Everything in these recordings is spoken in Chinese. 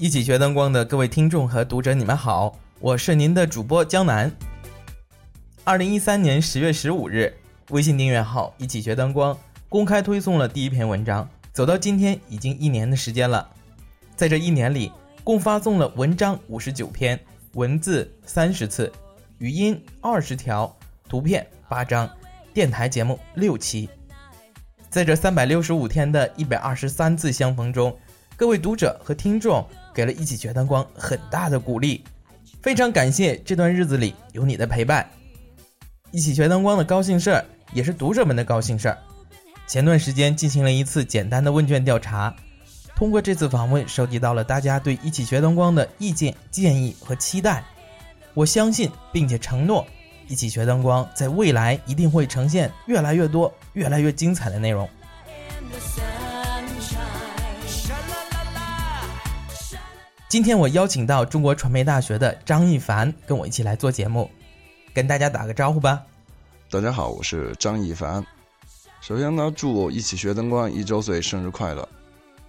一起学灯光的各位听众和读者，你们好，我是您的主播江南。二零一三年十月十五日，微信订阅号“一起学灯光”公开推送了第一篇文章，走到今天已经一年的时间了。在这一年里，共发送了文章五十九篇，文字三十次，语音二十条，图片八张，电台节目六期。在这三百六十五天的一百二十三次相逢中，各位读者和听众。给了一起学灯光很大的鼓励，非常感谢这段日子里有你的陪伴。一起学灯光的高兴事儿，也是读者们的高兴事儿。前段时间进行了一次简单的问卷调查，通过这次访问，收集到了大家对一起学灯光的意见、建议和期待。我相信并且承诺，一起学灯光在未来一定会呈现越来越多、越来越精彩的内容。今天我邀请到中国传媒大学的张一凡跟我一起来做节目，跟大家打个招呼吧。大家好，我是张一凡。首先呢，祝一起学灯光一周岁生日快乐。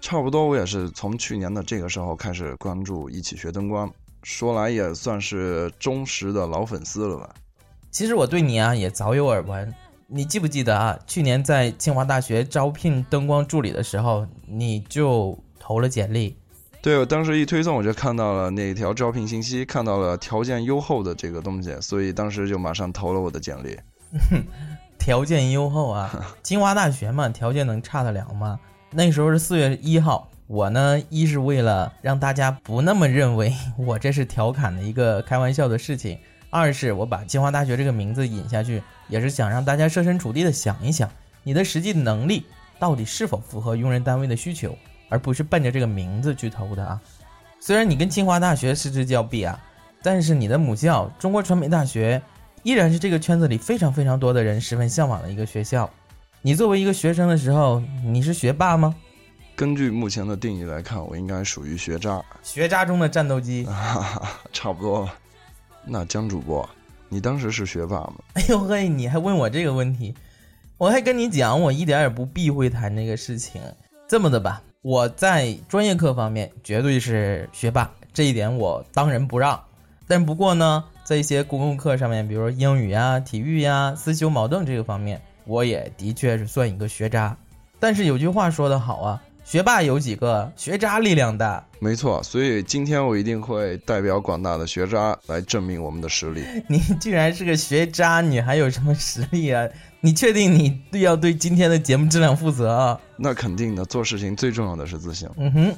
差不多我也是从去年的这个时候开始关注一起学灯光，说来也算是忠实的老粉丝了吧。其实我对你啊也早有耳闻，你记不记得啊？去年在清华大学招聘灯光助理的时候，你就投了简历。对，我当时一推送，我就看到了那条招聘信息，看到了条件优厚的这个东西，所以当时就马上投了我的简历。条件优厚啊，清华大学嘛，条件能差得了吗？那时候是四月一号，我呢，一是为了让大家不那么认为 我这是调侃的一个开玩笑的事情，二是我把清华大学这个名字引下去，也是想让大家设身处地的想一想，你的实际能力到底是否符合用人单位的需求。而不是奔着这个名字去投的啊！虽然你跟清华大学失之交臂啊，但是你的母校中国传媒大学依然是这个圈子里非常非常多的人十分向往的一个学校。你作为一个学生的时候，你是学霸吗？根据目前的定义来看，我应该属于学渣。学渣中的战斗机，差不多吧。那江主播，你当时是学霸吗？哎呦嘿，你还问我这个问题？我还跟你讲，我一点也不避讳谈这个事情。这么的吧。我在专业课方面绝对是学霸，这一点我当仁不让。但不过呢，在一些公共课上面，比如说英语呀、体育呀、思修矛盾这个方面，我也的确是算一个学渣。但是有句话说得好啊，学霸有几个，学渣力量大。没错，所以今天我一定会代表广大的学渣来证明我们的实力。你居然是个学渣，你还有什么实力啊？你确定你要对今天的节目质量负责啊？那肯定的，做事情最重要的是自信。嗯哼，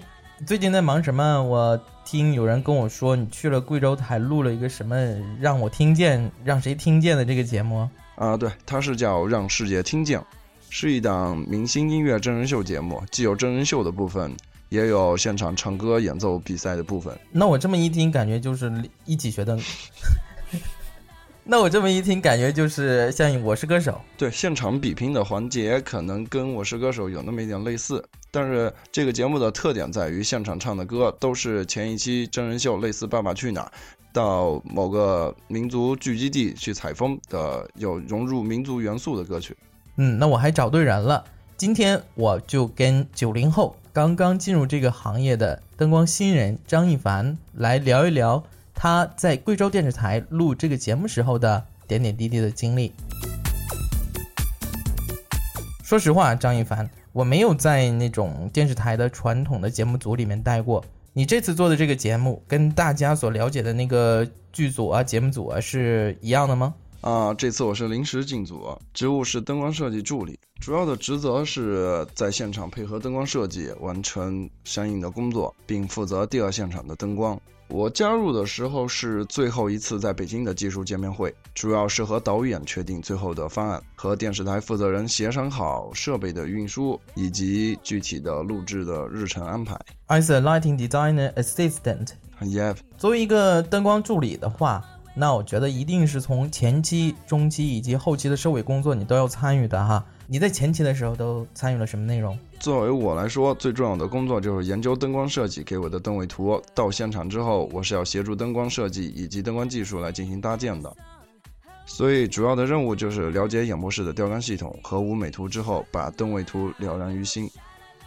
最近在忙什么？我听有人跟我说，你去了贵州台录了一个什么让我听见，让谁听见的这个节目？啊，对，它是叫《让世界听见》，是一档明星音乐真人秀节目，既有真人秀的部分，也有现场唱歌演奏比赛的部分。那我这么一听，感觉就是一起学的。那我这么一听，感觉就是像《我是歌手》。对，现场比拼的环节可能跟《我是歌手》有那么一点类似，但是这个节目的特点在于现场唱的歌都是前一期真人秀类似《爸爸去哪儿》到某个民族聚集地去采风的有融入民族元素的歌曲。嗯，那我还找对人了。今天我就跟九零后刚刚进入这个行业的灯光新人张一凡来聊一聊。他在贵州电视台录这个节目时候的点点滴滴的经历。说实话，张一凡，我没有在那种电视台的传统的节目组里面待过。你这次做的这个节目，跟大家所了解的那个剧组啊、节目组啊是一样的吗？啊，这次我是临时进组，职务是灯光设计助理，主要的职责是在现场配合灯光设计，完成相应的工作，并负责第二现场的灯光。我加入的时候是最后一次在北京的技术见面会，主要是和导演确定最后的方案，和电视台负责人协商好设备的运输以及具体的录制的日程安排。As a lighting designer assistant, yeah，作为一个灯光助理的话，那我觉得一定是从前期、中期以及后期的收尾工作你都要参与的哈。你在前期的时候都参与了什么内容？作为我来说，最重要的工作就是研究灯光设计给我的灯位图。到现场之后，我是要协助灯光设计以及灯光技术来进行搭建的。所以主要的任务就是了解演播室的吊杆系统和舞美图之后，把灯位图了然于心。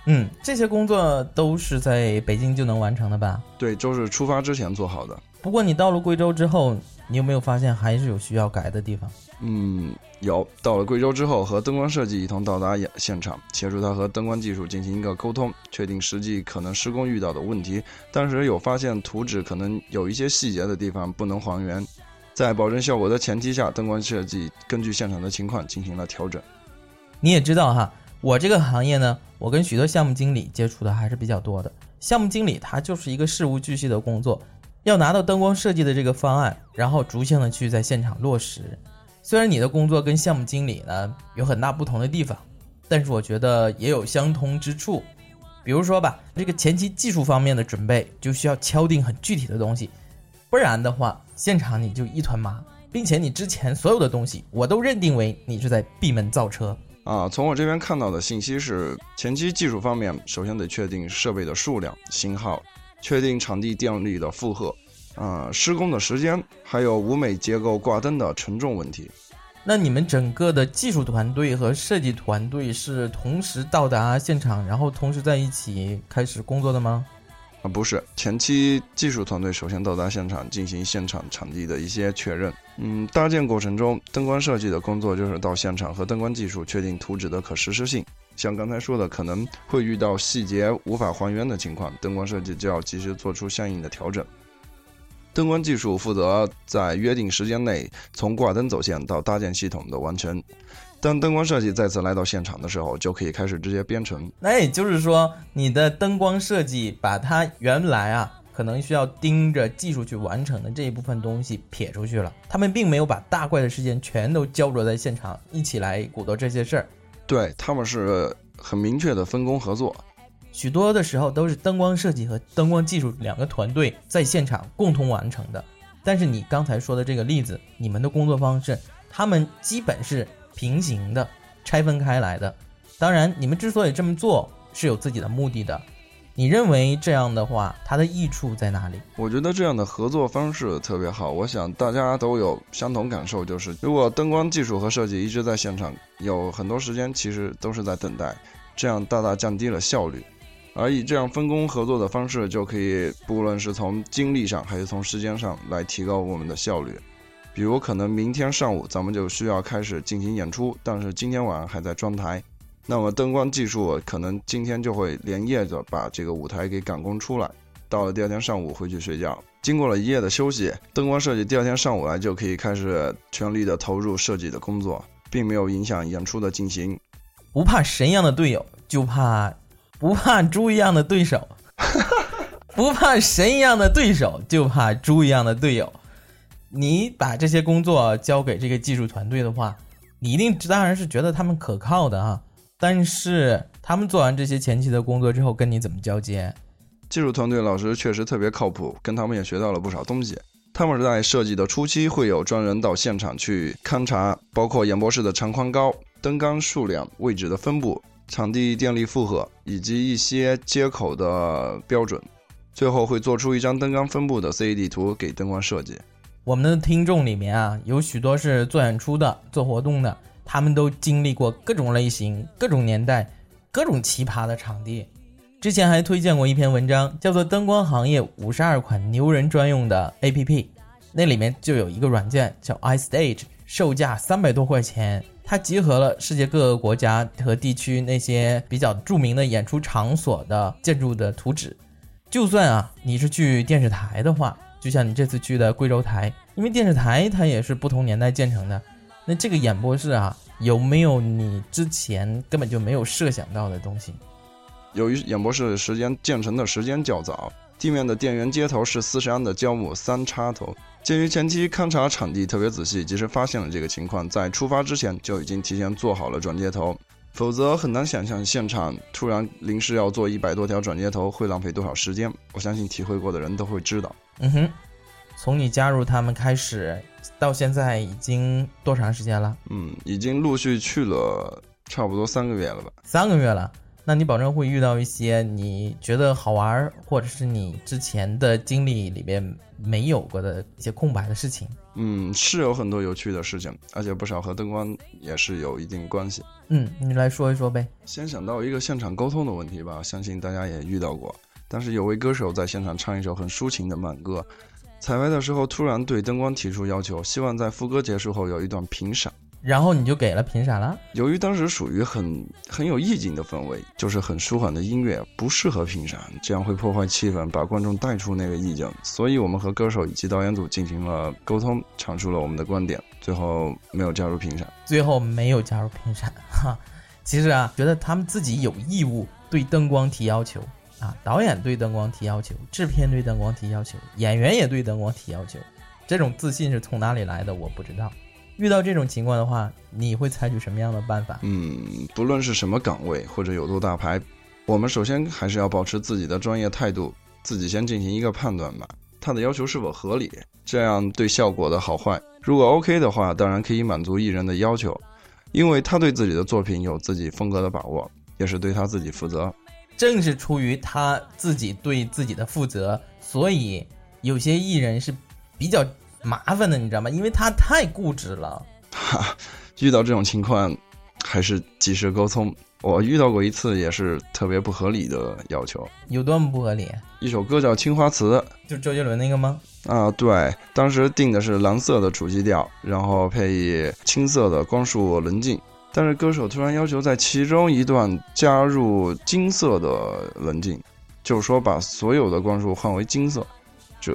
嗯，这些工作都是在北京就能完成的吧？对，都是出发之前做好的。不过你到了贵州之后，你有没有发现还是有需要改的地方？嗯，有。到了贵州之后，和灯光设计一同到达现场，协助他和灯光技术进行一个沟通，确定实际可能施工遇到的问题。当时有发现图纸可能有一些细节的地方不能还原，在保证效果的前提下，灯光设计根据现场的情况进行了调整。你也知道哈，我这个行业呢，我跟许多项目经理接触的还是比较多的。项目经理他就是一个事无巨细的工作。要拿到灯光设计的这个方案，然后逐项的去在现场落实。虽然你的工作跟项目经理呢有很大不同的地方，但是我觉得也有相通之处。比如说吧，这个前期技术方面的准备就需要敲定很具体的东西，不然的话，现场你就一团麻，并且你之前所有的东西我都认定为你是在闭门造车啊。从我这边看到的信息是，前期技术方面首先得确定设备的数量、型号。确定场地电力的负荷，啊，施工的时间，还有舞美结构挂灯的承重问题。那你们整个的技术团队和设计团队是同时到达现场，然后同时在一起开始工作的吗？啊，不是，前期技术团队首先到达现场进行现场场地的一些确认。嗯，搭建过程中，灯光设计的工作就是到现场和灯光技术确定图纸的可实施性。像刚才说的，可能会遇到细节无法还原的情况，灯光设计就要及时做出相应的调整。灯光技术负责在约定时间内从挂灯走线到搭建系统的完成。当灯光设计再次来到现场的时候，就可以开始直接编程。那也就是说，你的灯光设计把它原来啊可能需要盯着技术去完成的这一部分东西撇出去了，他们并没有把大块的时间全都焦灼在现场一起来鼓捣这些事儿。对他们是很明确的分工合作，许多的时候都是灯光设计和灯光技术两个团队在现场共同完成的。但是你刚才说的这个例子，你们的工作方式，他们基本是平行的，拆分开来的。当然，你们之所以这么做，是有自己的目的的。你认为这样的话，它的益处在哪里？我觉得这样的合作方式特别好。我想大家都有相同感受，就是如果灯光技术和设计一直在现场，有很多时间其实都是在等待，这样大大降低了效率。而以这样分工合作的方式，就可以不论是从精力上还是从时间上来提高我们的效率。比如可能明天上午咱们就需要开始进行演出，但是今天晚上还在装台。那么灯光技术可能今天就会连夜的把这个舞台给赶工出来，到了第二天上午回去睡觉。经过了一夜的休息，灯光设计第二天上午来就可以开始全力的投入设计的工作，并没有影响演出的进行。不怕神一样的队友，就怕不怕猪一样的对手。不怕神一样的对手，就怕猪一样的队友。你把这些工作交给这个技术团队的话，你一定当然是觉得他们可靠的啊。但是他们做完这些前期的工作之后，跟你怎么交接？技术团队老师确实特别靠谱，跟他们也学到了不少东西。他们在设计的初期会有专人到现场去勘察，包括演播室的长宽高、灯杆数量、位置的分布、场地电力负荷以及一些接口的标准。最后会做出一张灯杆分布的 CAD 图给灯光设计。我们的听众里面啊，有许多是做演出的、做活动的。他们都经历过各种类型、各种年代、各种奇葩的场地。之前还推荐过一篇文章，叫做《灯光行业五十二款牛人专用的 APP》，那里面就有一个软件叫 iStage，售价三百多块钱。它集合了世界各个国家和地区那些比较著名的演出场所的建筑的图纸。就算啊，你是去电视台的话，就像你这次去的贵州台，因为电视台它也是不同年代建成的。那这个演播室啊，有没有你之前根本就没有设想到的东西？由于演播室时间建成的时间较早，地面的电源接头是四十安的胶木三插头。鉴于前期勘察场地特别仔细，及时发现了这个情况，在出发之前就已经提前做好了转接头，否则很难想象现场突然临时要做一百多条转接头会浪费多少时间。我相信体会过的人都会知道。嗯哼。从你加入他们开始到现在已经多长时间了？嗯，已经陆续去了差不多三个月了吧？三个月了，那你保证会遇到一些你觉得好玩，或者是你之前的经历里面没有过的一些空白的事情。嗯，是有很多有趣的事情，而且不少和灯光也是有一定关系。嗯，你来说一说呗。先想到一个现场沟通的问题吧，相信大家也遇到过。当时有位歌手在现场唱一首很抒情的慢歌，彩排的时候突然对灯光提出要求，希望在副歌结束后有一段频闪。然后你就给了凭啥了？由于当时属于很很有意境的氛围，就是很舒缓的音乐，不适合频闪，这样会破坏气氛，把观众带出那个意境。所以我们和歌手以及导演组进行了沟通，阐述了我们的观点，最后没有加入频闪。最后没有加入频闪，哈。其实啊，觉得他们自己有义务对灯光提要求啊，导演对灯光提要求，制片对灯光提要求，演员也对灯光提要求。这种自信是从哪里来的？我不知道。遇到这种情况的话，你会采取什么样的办法？嗯，不论是什么岗位或者有多大牌，我们首先还是要保持自己的专业态度，自己先进行一个判断吧。他的要求是否合理？这样对效果的好坏，如果 OK 的话，当然可以满足艺人的要求，因为他对自己的作品有自己风格的把握，也是对他自己负责。正是出于他自己对自己的负责，所以有些艺人是比较。麻烦的，你知道吗？因为他太固执了。哈，遇到这种情况，还是及时沟通。我遇到过一次，也是特别不合理的要求。有多么不合理？一首歌叫《青花瓷》，就周杰伦那个吗？啊，对，当时定的是蓝色的主基调，然后配以青色的光束棱镜，但是歌手突然要求在其中一段加入金色的棱镜，就是说把所有的光束换为金色。这，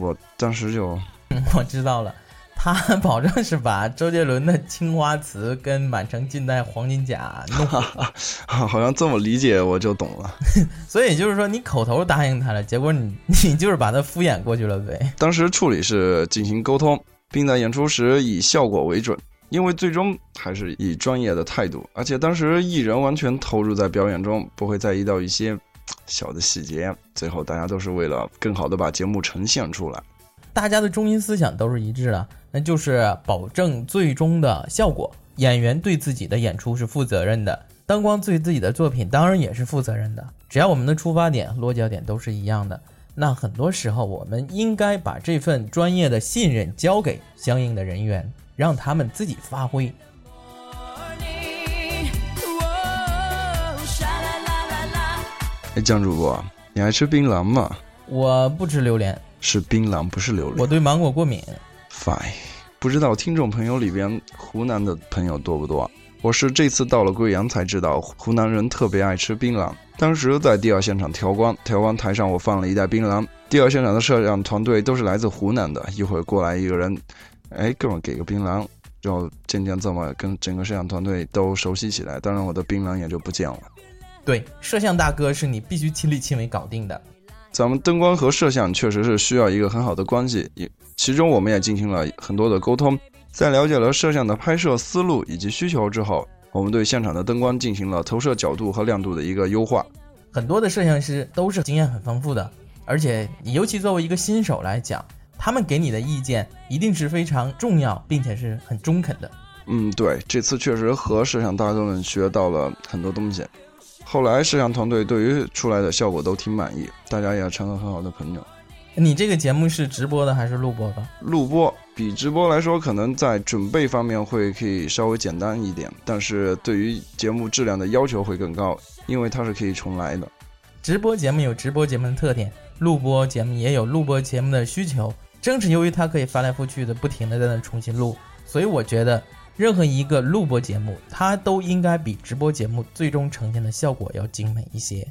我当时就。我知道了，他保证是把周杰伦的青花瓷跟满城尽带黄金甲弄，好像这么理解我就懂了。所以就是说，你口头答应他了，结果你你就是把他敷衍过去了呗。当时处理是进行沟通，并在演出时以效果为准，因为最终还是以专业的态度，而且当时艺人完全投入在表演中，不会在意到一些小的细节。最后大家都是为了更好的把节目呈现出来。大家的中心思想都是一致的，那就是保证最终的效果。演员对自己的演出是负责任的，灯光对自己的作品当然也是负责任的。只要我们的出发点、落脚点都是一样的，那很多时候我们应该把这份专业的信任交给相应的人员，让他们自己发挥。哎，江主播，你爱吃槟榔吗？我不吃榴莲。是槟榔，不是榴莲。我对芒果过敏。Fine，不知道听众朋友里边湖南的朋友多不多？我是这次到了贵阳才知道，湖南人特别爱吃槟榔。当时在第二现场调光，调光台上我放了一袋槟榔。第二现场的摄像团队都是来自湖南的。一会儿过来一个人，哎，哥们给个槟榔，然后渐渐这么跟整个摄像团队都熟悉起来。当然我的槟榔也就不见了。对，摄像大哥是你必须亲力亲为搞定的。咱们灯光和摄像确实是需要一个很好的关系，也其中我们也进行了很多的沟通。在了解了摄像的拍摄思路以及需求之后，我们对现场的灯光进行了投射角度和亮度的一个优化。很多的摄像师都是经验很丰富的，而且你尤其作为一个新手来讲，他们给你的意见一定是非常重要，并且是很中肯的。嗯，对，这次确实和摄像大哥们学到了很多东西。后来摄像团队对于出来的效果都挺满意，大家也成了很好的朋友。你这个节目是直播的还是录播的？录播比直播来说，可能在准备方面会可以稍微简单一点，但是对于节目质量的要求会更高，因为它是可以重来的。直播节目有直播节目的特点，录播节目也有录播节目的需求。正是由于它可以翻来覆去的不停的在那重新录，所以我觉得。任何一个录播节目，它都应该比直播节目最终呈现的效果要精美一些。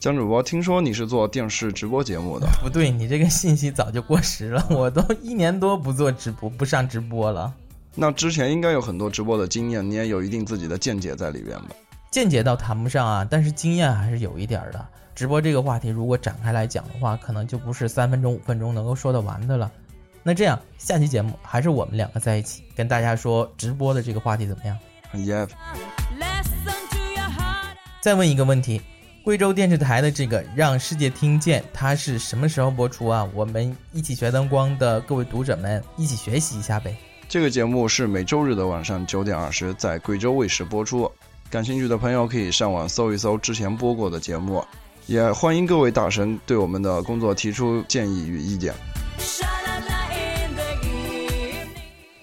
江主播，听说你是做电视直播节目的？不对，你这个信息早就过时了。我都一年多不做直播，不上直播了。那之前应该有很多直播的经验，你也有一定自己的见解在里边吧？见解倒谈不上啊，但是经验还是有一点的。直播这个话题，如果展开来讲的话，可能就不是三分钟、五分钟能够说得完的了。那这样，下期节目还是我们两个在一起跟大家说直播的这个话题怎么样？Yeah。再问一个问题，贵州电视台的这个《让世界听见》，它是什么时候播出啊？我们一起学灯光的各位读者们一起学习一下呗。这个节目是每周日的晚上九点二十在贵州卫视播出。感兴趣的朋友可以上网搜一搜之前播过的节目，也欢迎各位大神对我们的工作提出建议与意见。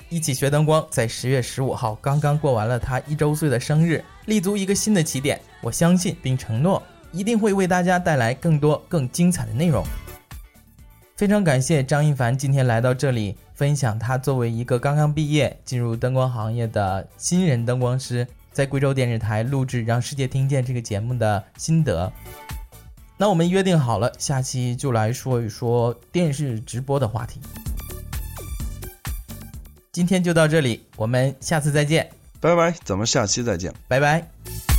一起学灯光在十月十五号刚刚过完了他一周岁的生日，立足一个新的起点。我相信并承诺，一定会为大家带来更多更精彩的内容。非常感谢张一凡今天来到这里，分享他作为一个刚刚毕业进入灯光行业的新人灯光师，在贵州电视台录制《让世界听见》这个节目的心得。那我们约定好了，下期就来说一说电视直播的话题。今天就到这里，我们下次再见，拜拜，咱们下期再见，拜拜。